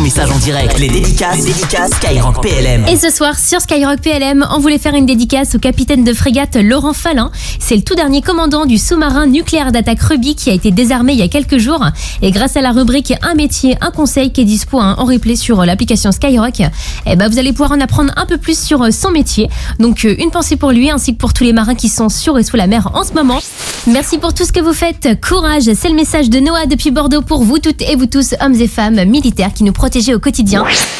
message en direct. Les dédicaces, Skyrock PLM. Et ce soir sur Skyrock PLM, on voulait faire une dédicace au capitaine de frégate Laurent Fallin. C'est le tout dernier commandant du sous-marin nucléaire d'attaque Ruby qui a été désarmé il y a quelques jours. Et grâce à la rubrique Un métier, un conseil qui est dispo hein, en replay sur l'application Skyrock, eh ben, vous allez pouvoir en apprendre un peu plus sur son métier. Donc euh, une pensée pour lui ainsi que pour tous les marins qui sont sur et sous la mer en ce moment. Merci pour tout ce que vous faites. Courage, c'est le message de Noah depuis Bordeaux pour vous toutes et vous tous, hommes et femmes militaires qui nous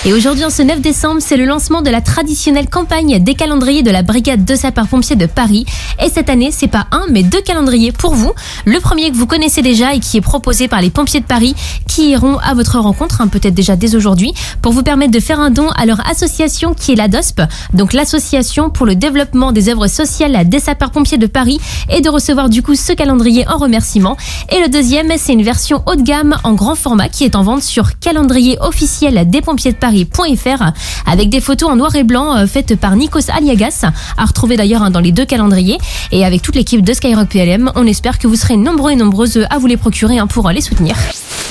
Et aujourd'hui, en ce 9 décembre, c'est le lancement de la traditionnelle campagne des calendriers de la brigade de sapeurs-pompiers de Paris. Et cette année, c'est pas un, mais deux calendriers pour vous. Le premier que vous connaissez déjà et qui est proposé par les pompiers de Paris qui iront à votre rencontre, hein, peut-être déjà dès aujourd'hui, pour vous permettre de faire un don à leur association qui est la DOSP, donc l'association pour le développement des œuvres sociales des sapeurs-pompiers de Paris, et de recevoir du coup ce calendrier en remerciement. Et le deuxième, c'est une version haut de gamme en grand format qui est en vente sur calendrier officiel des pompiers de Paris.fr avec des photos en noir et blanc euh, faites par Nikos Aliagas, à retrouver d'ailleurs hein, dans les deux calendriers. Et avec toute l'équipe de Skyrock PLM, on espère que vous serez nombreux et nombreuses à vous les procurer hein, pour les soutenir.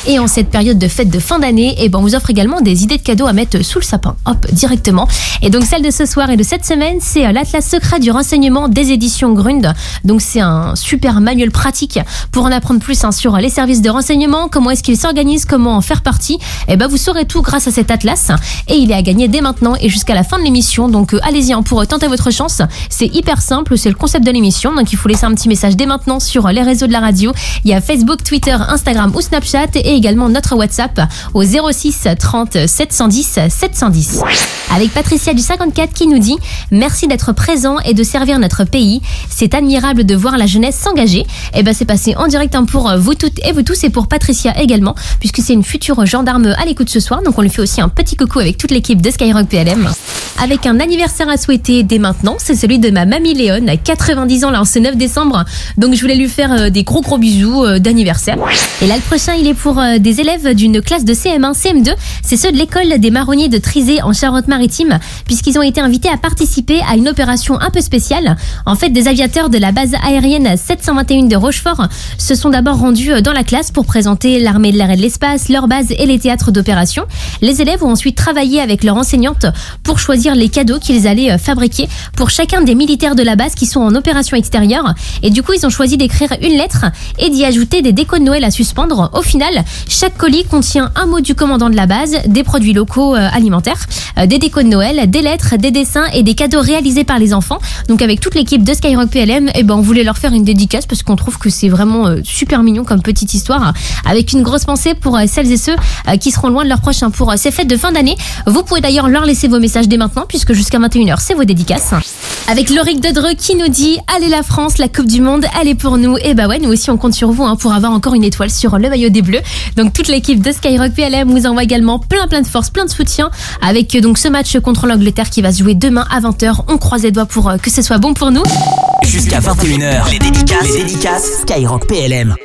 Et en cette période de fête de fin d'année, eh ben, on vous offre également des idées de cadeaux à mettre sous le sapin. Hop, directement. Et donc, celle de ce soir et de cette semaine, c'est euh, l'Atlas secret du renseignement des éditions Grund. Donc, c'est un super manuel pratique pour en apprendre plus hein, sur les services de renseignement, comment est-ce qu'ils s'organisent, comment en faire partie. Et eh ben, vous saurez tout grâce à cet Atlas. Et il est à gagner dès maintenant et jusqu'à la fin de l'émission. Donc, euh, allez-y hein, pour tenter votre chance. C'est hyper simple, c'est le concept de l'émission. Donc, il faut laisser un petit message dès maintenant sur les réseaux de la radio. Il y a Facebook, Twitter, Instagram ou Snapchat également notre WhatsApp au 06 30 710 710. Avec Patricia du 54 qui nous dit Merci d'être présent et de servir notre pays. C'est admirable de voir la jeunesse s'engager. Et eh ben c'est passé en direct hein, pour vous toutes et vous tous et pour Patricia également, puisque c'est une future gendarme à l'écoute ce soir. Donc on lui fait aussi un petit coucou avec toute l'équipe de Skyrock PLM. Avec un anniversaire à souhaiter dès maintenant, c'est celui de ma mamie Léon, à 90 ans là en ce 9 décembre. Donc je voulais lui faire euh, des gros gros bisous euh, d'anniversaire. Et là le prochain il est pour euh, des élèves d'une classe de CM1, CM2. C'est ceux de l'école des marronniers de Trizé en Charente-Maritime, puisqu'ils ont été invités à participer à une opération un peu spéciale. En fait, des aviateurs de la base aérienne 721 de Rochefort se sont d'abord rendus euh, dans la classe pour présenter l'armée de l'air et de l'espace, leur base et les théâtres d'opération. Les élèves ont ensuite travaillé avec leur enseignante pour choisir les cadeaux qu'ils allaient euh, fabriquer pour chacun des militaires de la base qui sont en opération extérieure. Et du coup, ils ont choisi d'écrire une lettre et d'y ajouter des décos de Noël à suspendre. Au final, chaque colis contient un mot du commandant de la base, des produits locaux euh, alimentaires, euh, des décos de Noël, des lettres, des dessins et des cadeaux réalisés par les enfants. Donc avec toute l'équipe de Skyrock PLM, eh ben on voulait leur faire une dédicace parce qu'on trouve que c'est vraiment euh, super mignon comme petite histoire, avec une grosse pensée pour celles et ceux qui seront loin de leurs prochains pour ces fêtes de fin d'année. Vous pouvez d'ailleurs leur laisser vos messages dès maintenant puisque jusqu'à 21h c'est vos dédicaces. Avec Loric de Dreux qui nous dit Allez la France, la Coupe du Monde, est pour nous. Et bah ouais, nous aussi on compte sur vous hein, pour avoir encore une étoile sur le maillot des Bleus. Donc toute l'équipe de Skyrock PLM vous envoie également plein plein de force, plein de soutien avec euh, donc ce match contre l'Angleterre qui va se jouer demain à 20h. On croise les doigts pour euh, que ce soit bon pour nous. Jusqu'à 21h, les dédicaces, les dédicaces Skyrock PLM.